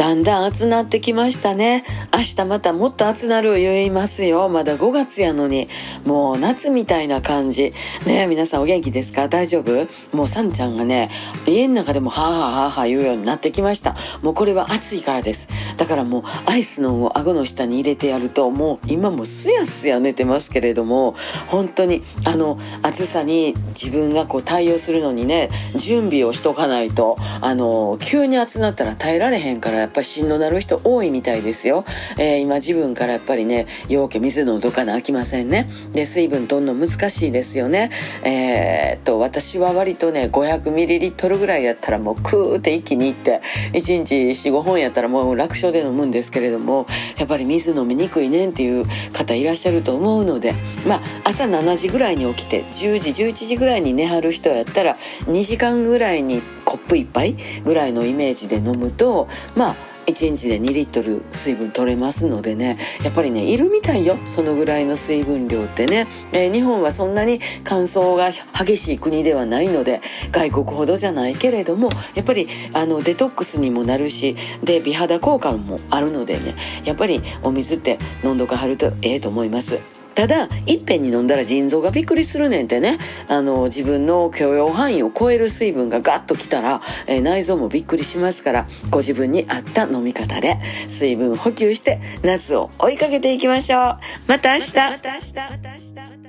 だんだん暑なってきましたね。明日またもっと暑なる言いますよ。まだ5月やのに。もう夏みたいな感じ。ね皆さんお元気ですか？大丈夫？もうさんちゃんがね、家の中でもはぁはぁはぁはぁ言うようになってきました。もうこれは暑いからです。だからもうアイスのを顎の下に入れてやると、もう今もすやすや寝てますけれども、本当にあの暑さに自分がこう対応するのにね、準備をしとかないと、あの、急に暑なったら耐えられへんからっぱりしんどなる人多いみたいですよ。えー、今自分からやっぱりね、ようけ水飲んどかなあきませんね。で、水分とんの難しいですよね。えー、っと、私は割とね、500ml ぐらいやったらもうクーって一気にいって、1日4、5本やったらもう楽勝で飲むんですけれども、やっぱり水飲みにくいねんっていう方いらっしゃると思うので、まあ、朝7時ぐらいに起きて、10時、11時ぐらいに寝はる人やったら、2時間ぐらいにコップ1杯ぐらいのイメージで飲むとまあ1日で2リットル水分取れますのでねやっぱりねいるみたいよそのぐらいの水分量ってね、えー、日本はそんなに乾燥が激しい国ではないので外国ほどじゃないけれどもやっぱりあのデトックスにもなるしで美肌効果もあるのでねやっぱりお水って飲んどかはるとええと思います。ただいっぺんに飲んだら腎臓がびっくりするねんってね。あの自分の許容範囲を超える水分がガッときたら、えー、内臓もびっくりしますからご自分に合った飲み方で水分補給して夏を追いかけていきましょう。また明日。